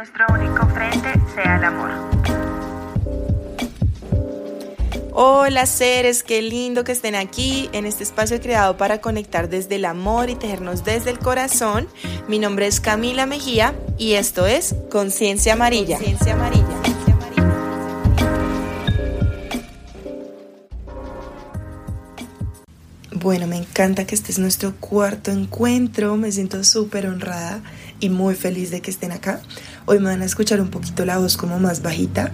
nuestro único frente sea el amor. Hola seres, qué lindo que estén aquí en este espacio creado para conectar desde el amor y tejernos desde el corazón. Mi nombre es Camila Mejía y esto es Conciencia Amarilla. Conciencia Amarilla. Bueno, me encanta que este es nuestro cuarto encuentro, me siento súper honrada y muy feliz de que estén acá. Hoy me van a escuchar un poquito la voz como más bajita,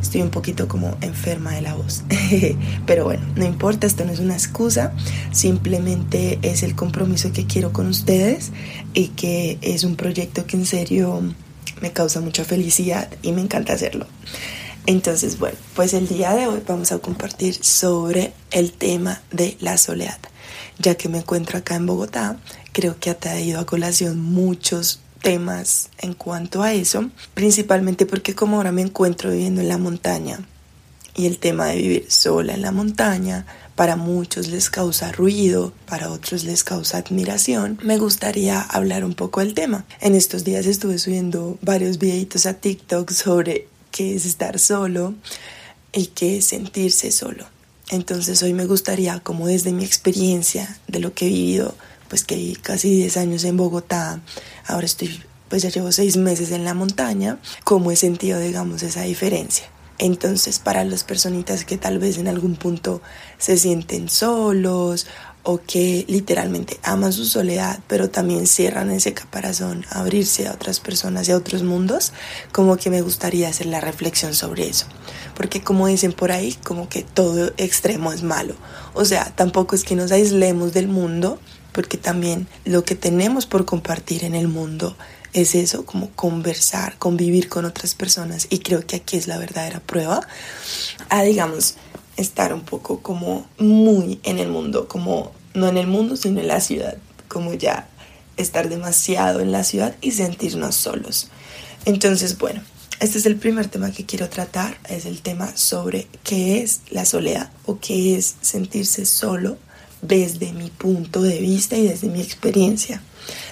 estoy un poquito como enferma de la voz, pero bueno, no importa, esto no es una excusa, simplemente es el compromiso que quiero con ustedes y que es un proyecto que en serio me causa mucha felicidad y me encanta hacerlo. Entonces, bueno, pues el día de hoy vamos a compartir sobre el tema de la soledad. Ya que me encuentro acá en Bogotá, creo que ha traído a colación muchos temas en cuanto a eso, principalmente porque como ahora me encuentro viviendo en la montaña y el tema de vivir sola en la montaña para muchos les causa ruido, para otros les causa admiración, me gustaría hablar un poco del tema. En estos días estuve subiendo varios videitos a TikTok sobre qué es estar solo y qué es sentirse solo. Entonces hoy me gustaría, como desde mi experiencia de lo que he vivido, pues que casi 10 años en Bogotá, ahora estoy, pues ya llevo 6 meses en la montaña, cómo he sentido, digamos, esa diferencia. Entonces, para las personitas que tal vez en algún punto se sienten solos o que literalmente aman su soledad, pero también cierran ese caparazón a abrirse a otras personas y a otros mundos, como que me gustaría hacer la reflexión sobre eso. Porque como dicen por ahí, como que todo extremo es malo. O sea, tampoco es que nos aislemos del mundo, porque también lo que tenemos por compartir en el mundo es eso, como conversar, convivir con otras personas. Y creo que aquí es la verdadera prueba a, digamos, estar un poco como muy en el mundo, como no en el mundo, sino en la ciudad, como ya estar demasiado en la ciudad y sentirnos solos. Entonces, bueno, este es el primer tema que quiero tratar, es el tema sobre qué es la soledad o qué es sentirse solo desde mi punto de vista y desde mi experiencia.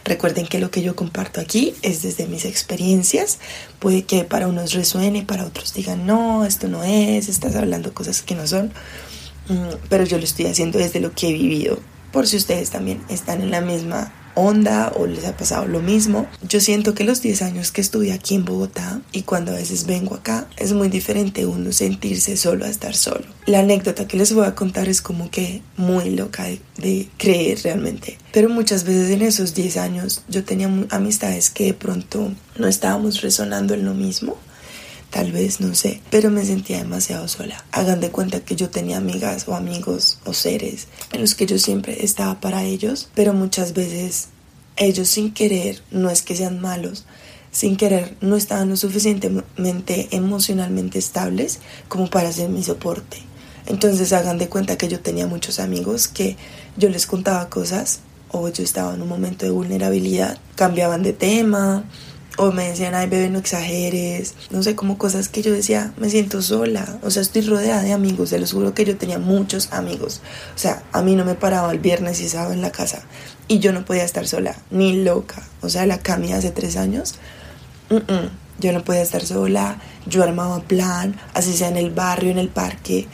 Recuerden que lo que yo comparto aquí es desde mis experiencias. Puede que para unos resuene, para otros digan, no, esto no es, estás hablando cosas que no son. Mm, pero yo lo estoy haciendo desde lo que he vivido. Por si ustedes también están en la misma onda o les ha pasado lo mismo. Yo siento que los 10 años que estuve aquí en Bogotá y cuando a veces vengo acá es muy diferente uno sentirse solo a estar solo. La anécdota que les voy a contar es como que muy loca de, creer realmente. Pero muchas veces en esos 10 años yo tenía amistades que de pronto no estábamos resonando en lo mismo tal vez, no sé, pero me sentía demasiado sola. Hagan de cuenta que yo tenía amigas o amigos o seres en los que yo siempre estaba para ellos, pero muchas veces ellos sin querer, no es que sean malos, sin querer no estaban lo suficientemente emocionalmente estables como para ser mi soporte. Entonces hagan de cuenta que yo tenía muchos amigos que yo les contaba cosas o yo estaba en un momento de vulnerabilidad, cambiaban de tema, o me decían, ay bebé, no exageres, no sé, como cosas que yo decía, me siento sola, o sea, estoy rodeada de amigos, se los juro que yo tenía muchos amigos, o sea, a mí no me paraba el viernes y estaba en la casa y yo no podía estar sola, ni loca, o sea, la Cami hace tres años, yo no podía estar sola, yo armaba plan, así sea en el barrio, en el parque,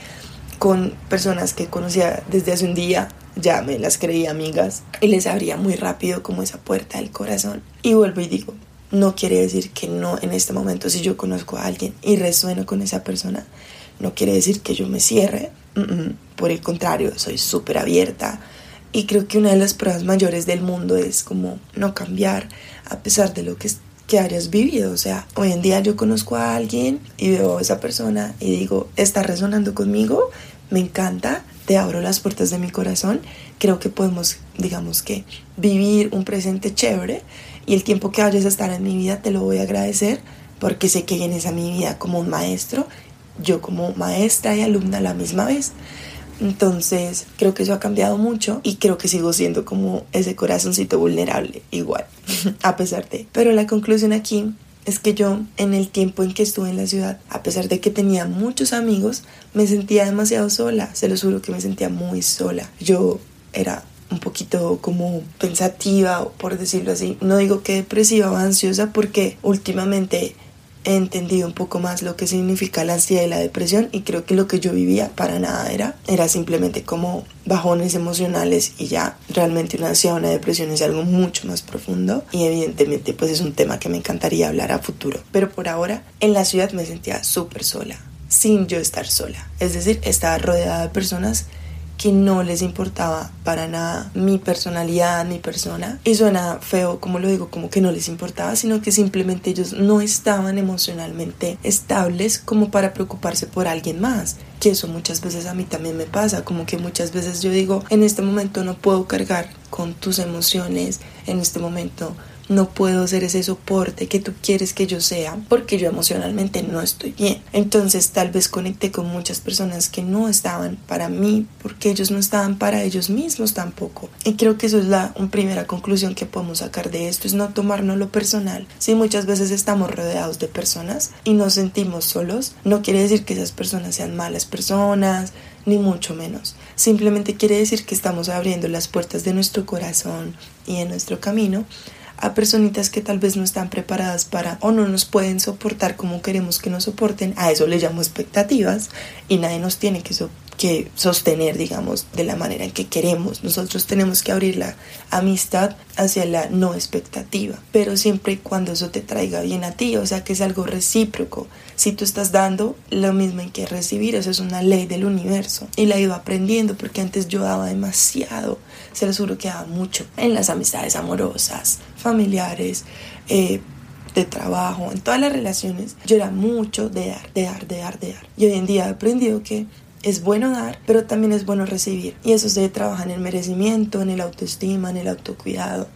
con personas que conocía desde hace un día, ya me las creía amigas y les abría muy rápido como esa puerta del corazón. Y vuelvo y digo, no quiere decir que no en este momento si yo conozco a alguien y resueno con esa persona, no quiere decir que yo me cierre. Por el contrario, soy súper abierta. Y creo que una de las pruebas mayores del mundo es como no cambiar a pesar de lo que, que hayas vivido. O sea, hoy en día yo conozco a alguien y veo a esa persona y digo, está resonando conmigo, me encanta, te abro las puertas de mi corazón. Creo que podemos, digamos que, vivir un presente chévere y el tiempo que vayas a estar en mi vida te lo voy a agradecer porque sé que vienes a mi vida como un maestro, yo como maestra y alumna a la misma vez. Entonces creo que eso ha cambiado mucho y creo que sigo siendo como ese corazoncito vulnerable igual, a pesar de. Pero la conclusión aquí es que yo en el tiempo en que estuve en la ciudad, a pesar de que tenía muchos amigos, me sentía demasiado sola, se lo juro que me sentía muy sola. Yo era un poquito como pensativa, por decirlo así. No digo que depresiva o ansiosa porque últimamente he entendido un poco más lo que significa la ansiedad y la depresión y creo que lo que yo vivía para nada era, era simplemente como bajones emocionales y ya realmente una ansiedad o una depresión es algo mucho más profundo y evidentemente pues es un tema que me encantaría hablar a futuro. Pero por ahora en la ciudad me sentía súper sola, sin yo estar sola. Es decir, estaba rodeada de personas que no les importaba para nada mi personalidad, mi persona. Y suena feo, como lo digo, como que no les importaba, sino que simplemente ellos no estaban emocionalmente estables como para preocuparse por alguien más. Que eso muchas veces a mí también me pasa, como que muchas veces yo digo, en este momento no puedo cargar con tus emociones, en este momento no puedo ser ese soporte que tú quieres que yo sea porque yo emocionalmente no estoy bien. Entonces tal vez conecté con muchas personas que no estaban para mí porque ellos no estaban para ellos mismos tampoco. Y creo que eso es la primera conclusión que podemos sacar de esto, es no tomarnos lo personal. Si muchas veces estamos rodeados de personas y nos sentimos solos, no quiere decir que esas personas sean malas personas, ni mucho menos. Simplemente quiere decir que estamos abriendo las puertas de nuestro corazón y de nuestro camino a personitas que tal vez no están preparadas para o no nos pueden soportar como queremos que nos soporten, a eso le llamo expectativas y nadie nos tiene que, que sostener, digamos, de la manera en que queremos. Nosotros tenemos que abrir la amistad hacia la no expectativa, pero siempre y cuando eso te traiga bien a ti, o sea que es algo recíproco. Si tú estás dando lo mismo en que recibir, eso es una ley del universo y la he ido aprendiendo porque antes yo daba demasiado, se lo juro que daba mucho en las amistades amorosas, familiares, eh, de trabajo, en todas las relaciones, yo era mucho de dar, de dar, de dar, de dar. Y hoy en día he aprendido que es bueno dar, pero también es bueno recibir. Y eso se trabaja en el merecimiento, en el autoestima, en el autocuidado.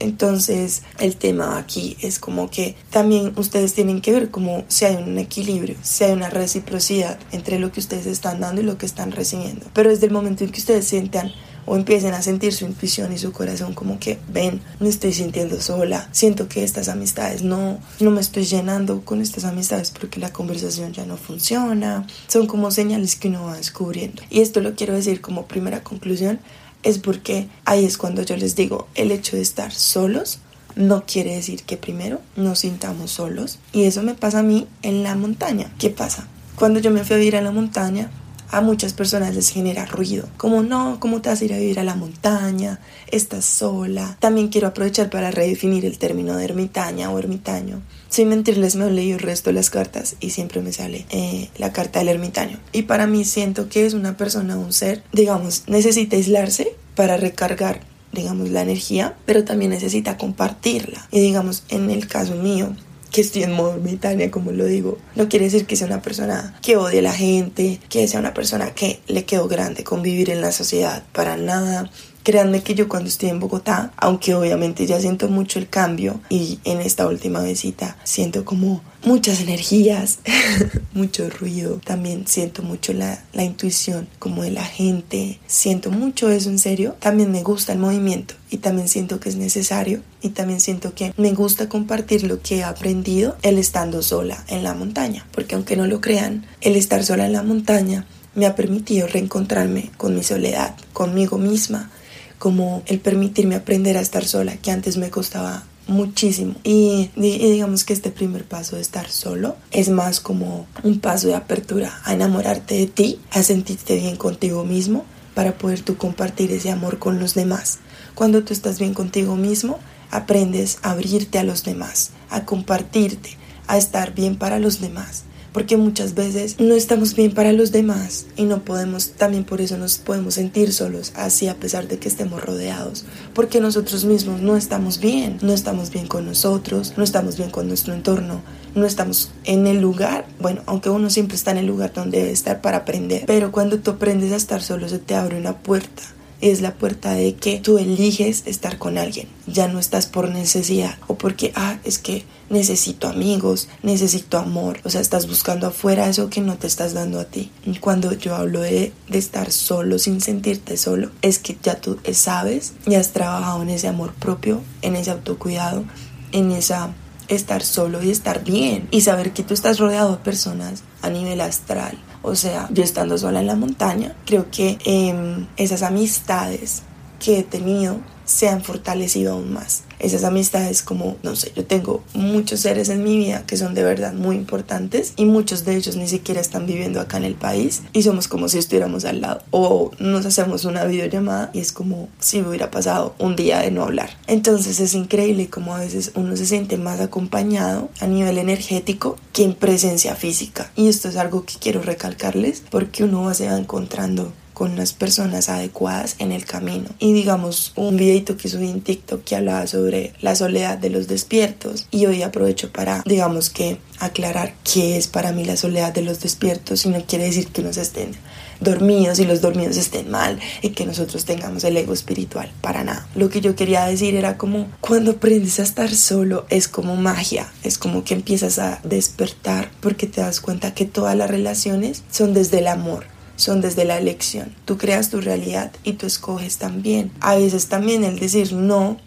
Entonces el tema aquí es como que también ustedes tienen que ver como si hay un equilibrio, si hay una reciprocidad entre lo que ustedes están dando y lo que están recibiendo. Pero desde el momento en que ustedes sientan o empiecen a sentir su intuición y su corazón como que ven, me estoy sintiendo sola, siento que estas amistades no, no me estoy llenando con estas amistades porque la conversación ya no funciona, son como señales que uno va descubriendo. Y esto lo quiero decir como primera conclusión, es porque ahí es cuando yo les digo, el hecho de estar solos no quiere decir que primero nos sintamos solos. Y eso me pasa a mí en la montaña. ¿Qué pasa? Cuando yo me fui a vivir a la montaña, a muchas personas les genera ruido. Como no, ¿cómo te vas a ir a vivir a la montaña? Estás sola. También quiero aprovechar para redefinir el término de ermitaña o ermitaño. Sin mentirles, me he leído el resto de las cartas y siempre me sale eh, la carta del ermitaño. Y para mí siento que es una persona, un ser, digamos, necesita aislarse para recargar digamos la energía, pero también necesita compartirla. Y digamos, en el caso mío, que estoy en modo ermitaña, como lo digo. No quiere decir que sea una persona que odie a la gente, que sea una persona que le quedó grande convivir en la sociedad, para nada. Créanme que yo cuando estoy en Bogotá, aunque obviamente ya siento mucho el cambio y en esta última visita siento como muchas energías, mucho ruido, también siento mucho la, la intuición como de la gente, siento mucho eso en serio, también me gusta el movimiento y también siento que es necesario y también siento que me gusta compartir lo que he aprendido el estando sola en la montaña, porque aunque no lo crean, el estar sola en la montaña me ha permitido reencontrarme con mi soledad, conmigo misma, como el permitirme aprender a estar sola, que antes me costaba muchísimo. Y, digamos que este primer paso de estar solo es más como un paso de apertura a enamorarte de ti, a sentirte bien contigo mismo para poder tú compartir ese amor con los demás. Cuando tú estás bien contigo mismo, aprendes a abrirte a los demás, a compartirte, a estar bien para los demás porque muchas veces no estamos bien para los demás y no podemos, también por eso nos podemos sentir solos, así a pesar de que estemos rodeados, porque nosotros mismos no estamos bien, no estamos bien con nosotros, no estamos bien con nuestro entorno, no estamos en el lugar, bueno, aunque uno siempre está en el lugar donde debe estar para aprender, pero cuando tú aprendes a estar solo se te abre una puerta es la puerta de que tú eliges estar con alguien. Ya no estás por necesidad o porque, ah, es que necesito amigos, necesito amor. O sea, estás buscando afuera eso que no te estás dando a ti. Cuando yo hablo de, de estar solo sin sentirte solo, es que ya tú sabes y has trabajado en ese amor propio, en ese autocuidado, en esa estar solo y estar bien y saber que tú estás rodeado de personas a nivel astral. O sea, yo estando sola en la montaña, creo que em, esas amistades que he tenido se han fortalecido aún más. Esas amistades como, no sé, yo tengo muchos seres en mi vida que son de verdad muy importantes y muchos de ellos ni siquiera están viviendo acá en el país y somos como si estuviéramos al lado. O nos hacemos una videollamada y es como si hubiera pasado un día de no hablar. Entonces es increíble como a veces uno se siente más acompañado a nivel energético que en presencia física. Y esto es algo que quiero recalcarles porque uno se va encontrando con las personas adecuadas en el camino. Y digamos, un videito que subí en TikTok que hablaba sobre la soledad de los despiertos. Y hoy aprovecho para, digamos que, aclarar qué es para mí la soledad de los despiertos y no quiere decir que nos estén dormidos y los dormidos estén mal y que nosotros tengamos el ego espiritual, para nada. Lo que yo quería decir era como cuando aprendes a estar solo es como magia, es como que empiezas a despertar porque te das cuenta que todas las relaciones son desde el amor son desde la elección. Tú creas tu realidad y tú escoges también. A veces también el decir no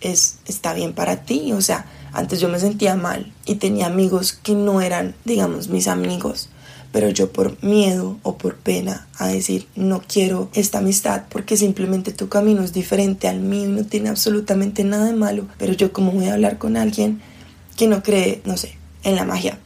es está bien para ti, o sea, antes yo me sentía mal y tenía amigos que no eran, digamos, mis amigos, pero yo por miedo o por pena a decir no quiero esta amistad porque simplemente tu camino es diferente al mío y no tiene absolutamente nada de malo, pero yo como voy a hablar con alguien que no cree, no sé, en la magia,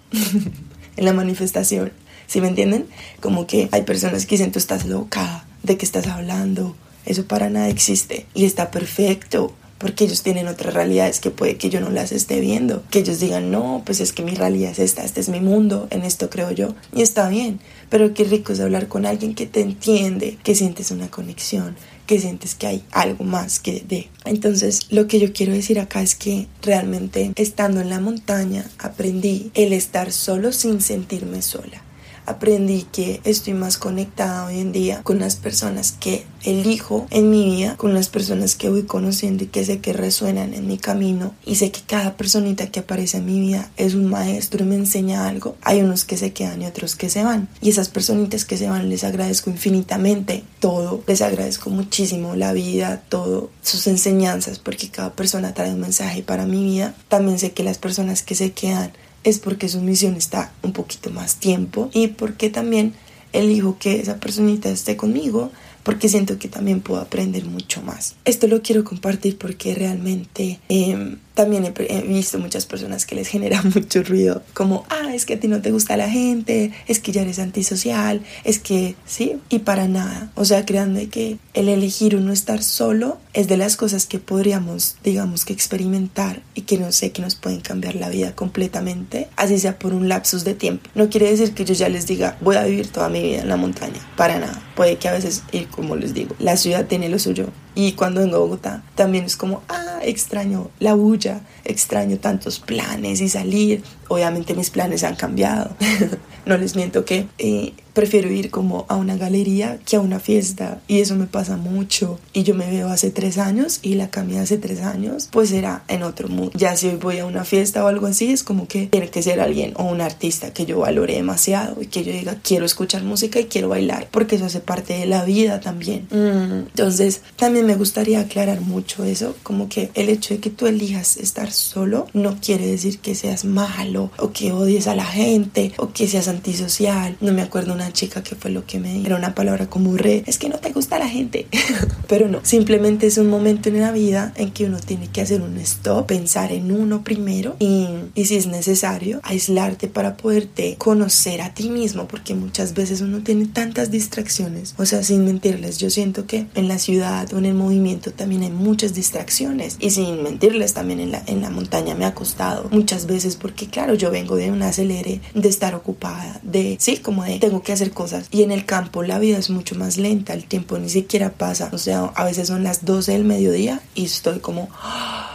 en la manifestación, ¿Sí me entienden? Como que hay personas que dicen, tú estás loca, ¿de qué estás hablando? Eso para nada existe y está perfecto porque ellos tienen otras realidades que puede que yo no las esté viendo, que ellos digan, no, pues es que mi realidad es esta, este es mi mundo, en esto creo yo, y está bien, pero qué rico es hablar con alguien que te entiende, que sientes una conexión, que sientes que hay algo más que de. Entonces, lo que yo quiero decir acá es que realmente estando en la montaña aprendí el estar solo sin sentirme sola aprendí que estoy más conectada hoy en día con las personas que elijo en mi vida, con las personas que voy conociendo y que sé que resuenan en mi camino y sé que cada personita que aparece en mi vida es un maestro y me enseña algo. Hay unos que se quedan y otros que se van. Y esas personitas que se van les agradezco infinitamente todo, les agradezco muchísimo la vida, todo, sus enseñanzas, porque cada persona trae un mensaje para mi vida. También sé que las personas que se quedan es porque su misión está un poquito más tiempo y porque también elijo que esa personita esté conmigo porque siento que también puedo aprender mucho más. Esto lo quiero compartir porque realmente em, también he, visto muchas personas que les genera mucho ruido, como, ah, es que a ti no te gusta la gente, es que ya eres antisocial, es que, sí, y para nada. O sea, créanme que el elegir uno estar solo es de las cosas que podríamos, digamos, que experimentar y que no sé, que nos pueden cambiar la vida completamente, así sea por un lapsus de tiempo. No quiere decir que yo ya les diga, voy a vivir toda mi vida en la montaña, para nada. Puede que a veces, y como les digo, la ciudad tiene lo suyo, y cuando vengo a Bogotá también es como, ah, extraño la bulla, extraño tantos planes y salir. Obviamente mis planes han cambiado. no les miento que eh, prefiero ir como a una galería que a una fiesta y eso me pasa mucho y yo me veo hace tres años y la cambié hace tres años pues era en otro mundo ya si hoy voy a una fiesta o algo así es como que tiene que ser alguien o un artista que yo valore demasiado y que yo diga quiero escuchar música y quiero bailar porque eso hace parte de la vida también mm, entonces también me gustaría aclarar mucho eso como que el hecho de que tú elijas estar solo no quiere decir que seas malo o que odies a la gente o que seas antisocial no me acuerdo una chica que fue lo que me dijo. Era una palabra como re, es que no te gusta la gente. Pero no, simplemente es un momento en la vida en que uno tiene que hacer un stop, pensar en uno primero y, y si es necesario, aislarte para poderte conocer a ti mismo, porque muchas veces uno tiene tantas distracciones. O sea, sin mentirles, yo siento que en la ciudad o en el movimiento también hay muchas distracciones. Y sin mentirles, también en la, en la montaña me ha costado muchas veces porque, claro, yo vengo de un acelere, de estar ocupada, de, sí, como de tengo que hacer cosas. Y en el campo la vida es mucho más lenta, el tiempo ni siquiera pasa. O sea, a veces son las 12 del mediodía y estoy como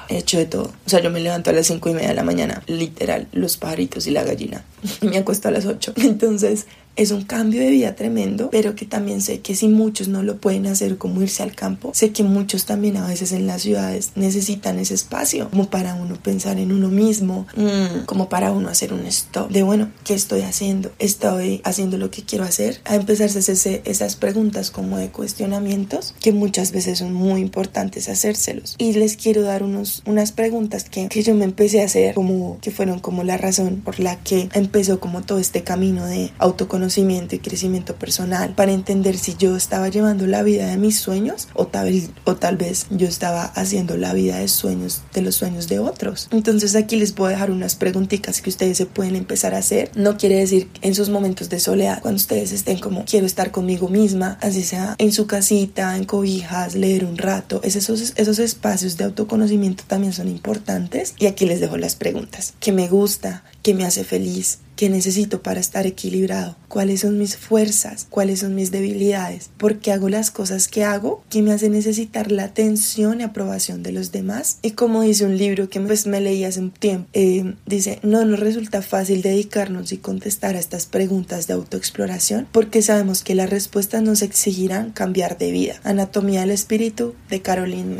¡ah! hecho de todo. O sea, yo me levanto a las 5 y media de la mañana, literal, los pajaritos y la gallina. Me acuesto a las 8. Entonces, es un cambio de vida tremendo, pero que también sé que si muchos no lo pueden hacer como irse al campo, sé que muchos también a veces en las ciudades necesitan ese espacio como para uno pensar en uno mismo, mm, como para uno hacer un stop de bueno, ¿qué estoy haciendo? ¿Estoy haciendo lo que quiero hacer? A empezarse ese, esas preguntas como de cuestionamientos que muchas veces son muy importantes hacérselos. Y les quiero dar unos, unas preguntas que, que yo me empecé a hacer como que fueron como la razón por la que empezó como todo este camino de autoconocimiento y crecimiento personal para entender si yo estaba llevando la vida de mis sueños o tal, o tal vez yo estaba haciendo la vida de sueños de los sueños de otros. Entonces aquí les voy a dejar unas preguntitas que ustedes se pueden empezar a hacer. No quiere decir en sus momentos de soledad, cuando ustedes estén como quiero estar conmigo misma, así sea en su casita, en cobijas, leer un rato, esos, esos espacios de autoconocimiento también son importantes. Y aquí les dejo las preguntas. ¿Qué me gusta? ¿Qué me hace feliz? ¿Qué necesito para estar equilibrado? ¿Cuáles son mis fuerzas? ¿Cuáles son mis debilidades? ¿Por qué hago las cosas que hago? ¿Qué me hace necesitar la atención y aprobación de los demás? Y como dice un libro que pues, me leí hace un tiempo, eh, dice, no nos resulta fácil dedicarnos y contestar a estas preguntas de autoexploración porque sabemos que las respuestas nos exigirán cambiar de vida. Anatomía del espíritu de Caroline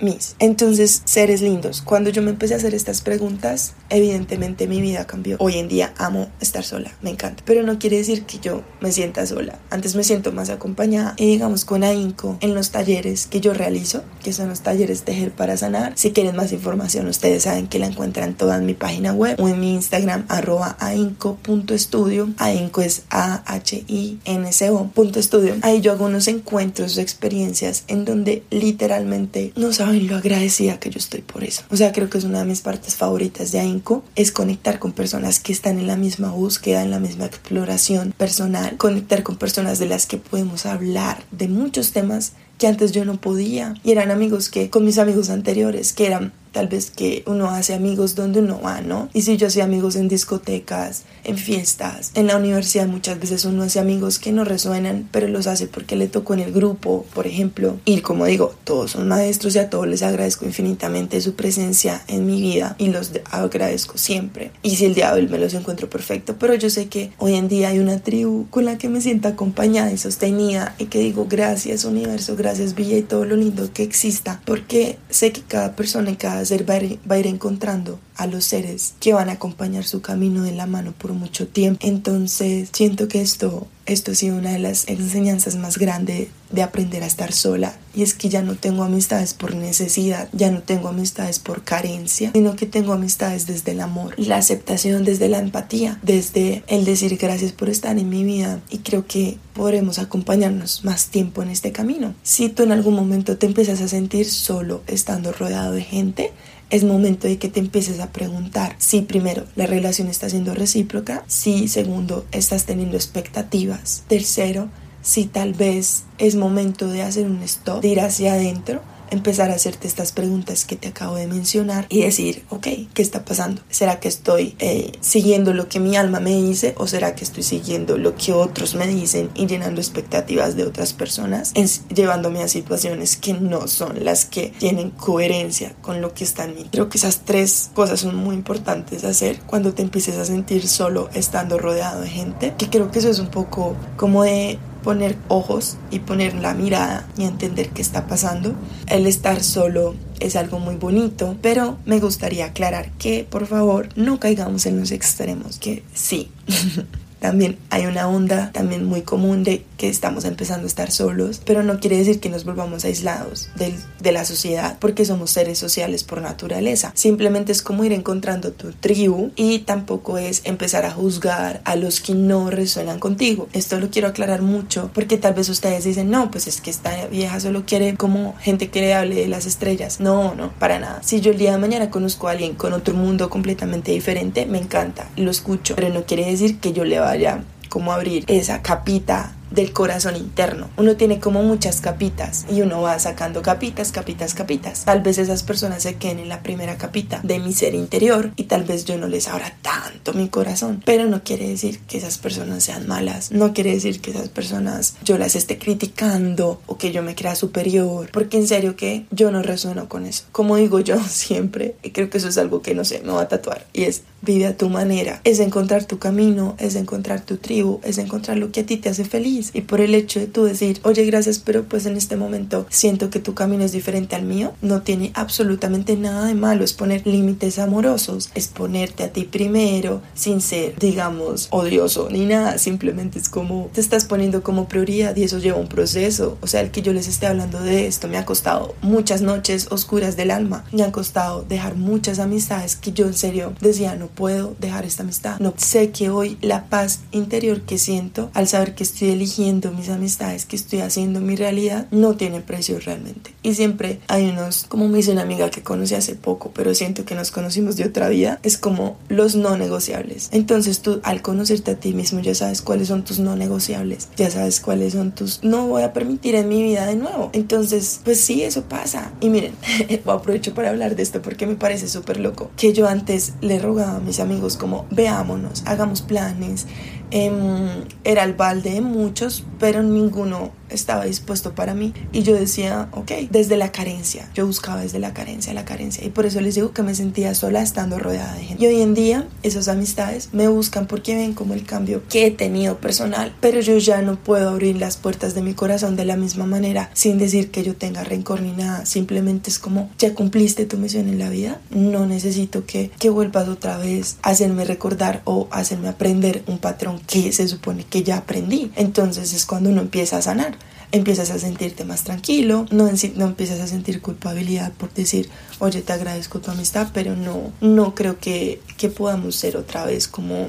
Miss. Entonces, seres lindos, cuando yo me empecé a hacer estas preguntas, evidentemente mi vida cambió. Hoy en día amo estar sola, me encanta. Pero no quiere decir que yo me sienta sola. Antes me siento más acompañada y digamos con AINCO en los talleres que yo realizo, que son los talleres Tejer para Sanar. Si quieren más información, ustedes saben que la encuentran toda en mi página web o en mi Instagram arroba ainco.estudio. AINCO es A-H-I-N-C-O punto estudio. Ahí yo hago unos encuentros de experiencias en donde literalmente no saben lo agradecida que yo estoy por eso. O sea, creo que es una de mis partes favoritas de AINCO, es conectar con personas que están en la misma búsqueda, en la misma exploración personal, conectar con personas de las que podemos hablar de muchos temas que antes yo no podía. Y eran amigos que, con mis amigos anteriores, que eran tal vez que uno hace amigos donde uno va, ¿no? Y si yo hacía amigos en discotecas, en fiestas, en la universidad muchas veces uno hace amigos que no resuenan, pero los hace porque le tocó en el grupo, por ejemplo. Y como digo, todos son maestros y a todos les agradezco infinitamente su presencia en mi vida y los agradezco siempre. Y si el diablo me los encuentro perfecto, pero yo sé que hoy en día hay una tribu con la que me siento acompañada y sostenida y que digo gracias universo, gracias Villa y todo lo lindo que exista, porque sé que cada persona y cada va a, ir, encontrando a los seres que van a acompañar su camino de la mano por mucho tiempo. Entonces siento que esto, esto ha sido una de las enseñanzas más grandes de aprender a estar sola. Y es que ya no tengo amistades por necesidad, ya no tengo amistades por carencia, sino que tengo amistades desde el amor la aceptación, desde la empatía, desde el decir gracias por estar en mi vida. Y creo que podremos acompañarnos más tiempo en este camino. Si tú en algún momento te empiezas a sentir solo estando rodeado de gente, es momento de que te empieces a preguntar si primero la relación está siendo recíproca, si segundo estás teniendo expectativas, tercero si tal vez es momento de hacer un stop, de ir hacia adentro empezar a hacerte estas preguntas que te acabo de mencionar y decir, ok, ¿qué está pasando? ¿Será que estoy eh, siguiendo lo que mi alma me dice o será que estoy siguiendo lo que otros me dicen y llenando expectativas de otras personas, llevándome a situaciones que no son las que tienen coherencia con lo que está en mí? Creo que esas tres cosas son muy importantes de hacer cuando te empieces a sentir solo estando rodeado de gente, que creo que eso es un poco como de poner ojos y poner la mirada y entender qué está pasando. El estar solo es algo muy bonito, pero me gustaría aclarar que por favor no caigamos en los extremos, que sí. también hay una onda también muy común de que estamos empezando a estar solos, pero no quiere decir que nos volvamos aislados de la sociedad porque somos seres sociales por naturaleza. Simplemente es como ir encontrando tu tribu y tampoco es empezar a juzgar a los que no resuenan contigo. Esto lo quiero aclarar mucho porque tal vez ustedes dicen, no, pues es que esta vieja solo quiere como gente que le hable de las estrellas. No, no, para nada. Si yo el día de mañana conozco a alguien con otro mundo completamente diferente, me encanta, lo escucho, pero no quiere decir que yo le vaya como abrir esa capita del corazón interno. Uno tiene como muchas capitas y uno va sacando capitas, capitas, capitas. Tal vez esas personas se queden en la primera capita de mi ser interior y tal vez yo no les abra tanto mi corazón, pero no quiere decir que esas personas sean malas, no quiere decir que esas personas yo las esté criticando o que yo me crea superior, porque en serio que yo no resueno con eso. Como digo yo siempre, y creo que eso es algo que no sé, me va a tatuar y es vive a tu manera, es encontrar tu camino, es encontrar tu tribu, es encontrar lo que a ti te hace feliz. Y por el hecho de tú decir, oye, gracias, pero pues en este momento siento que tu camino es diferente al mío, no tiene absolutamente nada de malo, es poner límites amorosos, es ponerte a ti primero sin ser, digamos, odioso ni nada, simplemente es como te estás poniendo como prioridad y eso lleva un proceso, o sea, el que yo les esté hablando de esto me ha costado muchas noches oscuras del alma, me ha costado dejar muchas amistades que yo en serio decía no puedo dejar esta amistad. No sé que hoy la paz interior que siento al saber que estoy eligiendo mis amistades, que estoy haciendo mi realidad, no tiene precio realmente. Y siempre hay unos, como me dice una amiga que conocí hace poco, pero siento que nos conocimos de otra vida, es como los no negociables. Entonces tú al conocerte a ti mismo ya sabes cuáles son tus no negociables, ya sabes cuáles son tus no voy a permitir en mi vida de nuevo. Entonces, pues sí, eso pasa. Y miren, aprovecho para hablar de esto porque me parece súper loco, que yo antes le rogaba mis amigos como veámonos, hagamos planes, era el balde de muchos, pero ninguno estaba dispuesto para mí. Y yo decía, ok, desde la carencia, yo buscaba desde la carencia, la carencia. Y por eso les digo que me sentía sola estando rodeada de gente. Y hoy en día esas amistades me buscan porque ven como el cambio que he tenido personal, pero yo ya no puedo abrir las puertas de mi corazón de la misma manera sin decir que yo tenga rencor ni nada. Simplemente es como, ya cumpliste tu misión en la vida, no necesito que, que vuelvas otra vez a hacerme recordar o hacerme aprender un patrón que se supone que ya aprendí. Entonces es cuando uno empieza a sanar. Empiezas a sentirte más tranquilo, no, no empiezas a sentir culpabilidad por decir, oye, te agradezco tu amistad, pero no, no creo que, que podamos ser otra vez como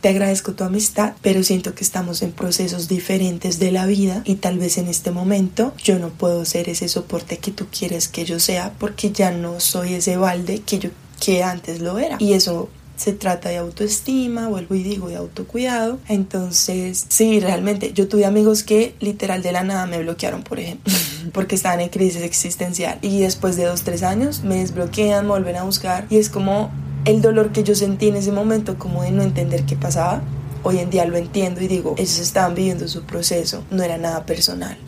te agradezco tu amistad, pero siento que estamos en procesos diferentes de la vida y tal vez en este momento yo no puedo ser ese soporte que tú quieres que yo sea porque ya no soy ese balde que yo que antes lo era. Y eso se trata de autoestima, vuelvo y digo, de autocuidado. Entonces, sí, realmente, yo tuve amigos que literal de la nada me bloquearon, por ejemplo, porque estaban en crisis existencial. Y después de dos, tres años me desbloquean, me vuelven a buscar. Y es como el dolor que yo sentí en ese momento, como de no entender qué pasaba. Hoy en día lo entiendo y digo, ellos estaban viviendo su proceso, no era nada personal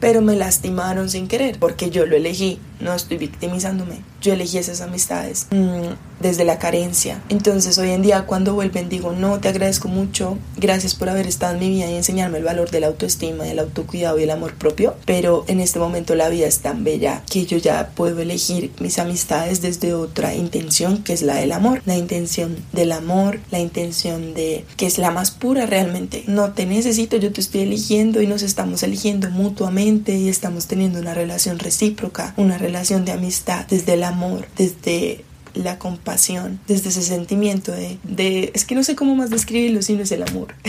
pero me lastimaron sin querer, porque yo lo elegí, no estoy victimizándome, yo elegí esas amistades mm, desde la carencia. Entonces hoy en día cuando vuelven digo, no, te agradezco mucho, gracias por haber estado en mi vida y enseñarme el valor de la autoestima, del autocuidado y el amor propio, pero en este momento la vida es tan bella que yo ya puedo elegir mis amistades desde otra intención, que es la del amor, la intención del amor, la intención de que es la más pura realmente. No te necesito, yo te estoy eligiendo y nos estamos eligiendo mutuamente y estamos teniendo una relación recíproca, una relación de amistad desde el amor, desde la compasión, desde ese sentimiento de, de es que no sé cómo más describirlo si no es el amor.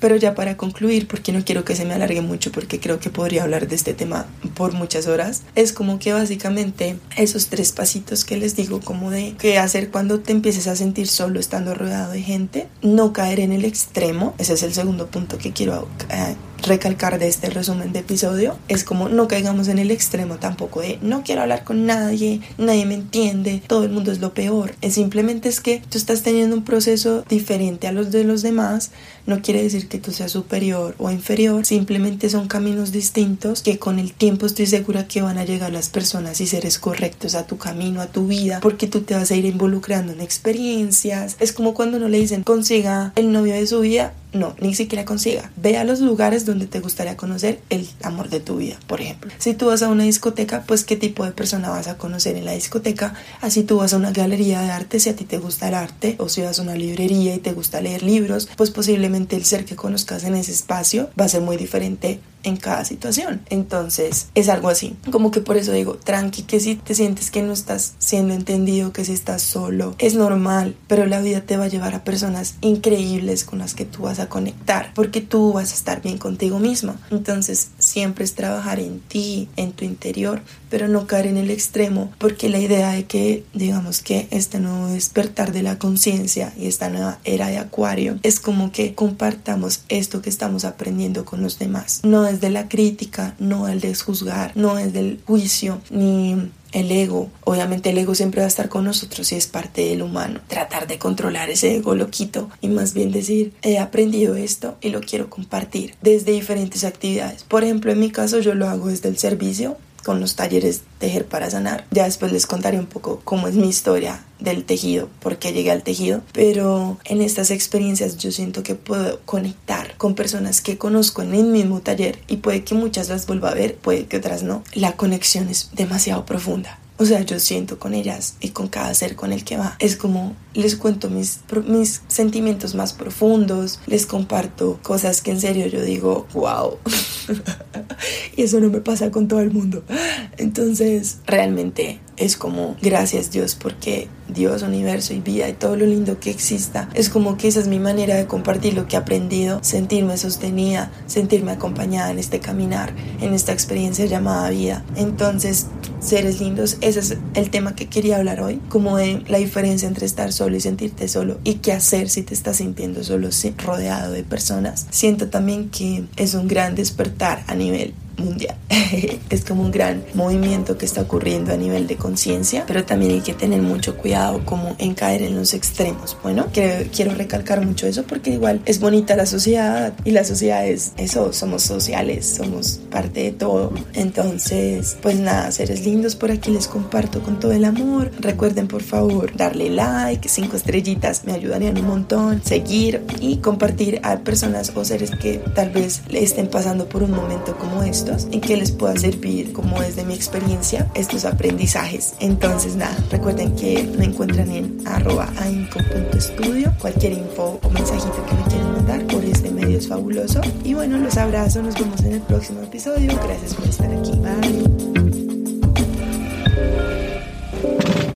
Pero ya para concluir, porque no quiero que se me alargue mucho, porque creo que podría hablar de este tema por muchas horas, es como que básicamente esos tres pasitos que les digo, como de qué hacer cuando te empieces a sentir solo estando rodeado de gente, no caer en el extremo, ese es el segundo punto que quiero eh, recalcar de este resumen de episodio es como no caigamos en el extremo tampoco de no quiero hablar con nadie, nadie me entiende, todo el mundo es lo peor. Es simplemente es que tú estás teniendo un proceso diferente a los de los demás, no quiere decir que tú seas superior o inferior, simplemente son caminos distintos que con el tiempo estoy segura que van a llegar las personas y seres correctos a tu camino, a tu vida, porque tú te vas a ir involucrando en experiencias. Es como cuando no le dicen consiga el novio de su vida, no, ni siquiera consiga. Ve a los lugares donde te gustaría conocer el amor de tu vida, por ejemplo. Si tú vas a una discoteca, pues qué tipo de persona vas a conocer en la discoteca. Así tú vas a una galería de arte, si a ti te gusta el arte, o si vas a una librería y te gusta leer libros, pues posiblemente el ser que conozcas en ese espacio va a ser muy diferente en cada situación. Entonces es algo así. Como que por eso digo, tranqui, que si te sientes que no estás siendo entendido, que si estás solo, es normal, pero la vida te va a llevar a personas increíbles con las que tú vas a conectar, porque tú vas a estar bien contigo misma. Entonces siempre es trabajar en ti, en tu interior, pero no caer en el extremo, porque la idea de que, digamos que este nuevo despertar de la conciencia y esta nueva era de acuario es como que compartamos esto que estamos aprendiendo con los demás. No es de la crítica, no el de juzgar, no es del juicio, ni el ego, obviamente el ego siempre va a estar con nosotros y es parte del humano. Tratar de controlar ese ego loquito y más bien decir, he aprendido esto y lo quiero compartir desde diferentes actividades. Por ejemplo, en mi caso yo lo hago desde el servicio, con los talleres Tejer para Sanar. Ya después les contaré un poco cómo es mi historia del tejido, por qué llegué al tejido, pero en estas experiencias yo siento que puedo conectar con personas que conozco en el mismo taller y puede que muchas las vuelva a ver, puede que otras no. La conexión es demasiado profunda. O sea, yo siento con ellas y con cada ser con el que va. Es como les cuento mis, mis sentimientos más profundos, les comparto cosas que en serio yo digo, wow. y eso no me pasa con todo el mundo. Entonces, realmente es como gracias Dios porque Dios, universo y vida y todo lo lindo que exista. Es como que esa es mi manera de compartir lo que he aprendido, sentirme sostenida, sentirme acompañada en este caminar, en esta experiencia llamada vida. Entonces, seres lindos, ese es el tema que quería hablar hoy, como de la diferencia entre estar solo y sentirte solo y qué hacer si te estás sintiendo solo rodeado de personas. Siento también que es un gran despertar a nivel mundial. es como un gran movimiento que está ocurriendo a nivel de conciencia, pero también hay que tener mucho cuidado como en caer en los extremos. Bueno, quiero, recalcar mucho eso porque igual es bonita la sociedad y la sociedad es eso, somos sociales, somos parte de todo. Entonces, pues nada, seres lindos, por aquí les comparto con todo el amor. Recuerden por favor darle like, cinco estrellitas me ayudarían un montón, seguir y compartir a personas o seres que tal vez le estén pasando por un momento como esto en que les pueda servir, como desde mi experiencia, estos aprendizajes. Entonces, nada, recuerden que me encuentran en arroba estudio Cualquier info o mensajito que me quieran mandar por este medio es fabuloso. Y bueno, los abrazo, nos vemos en el próximo episodio. Gracias por estar aquí. Bye.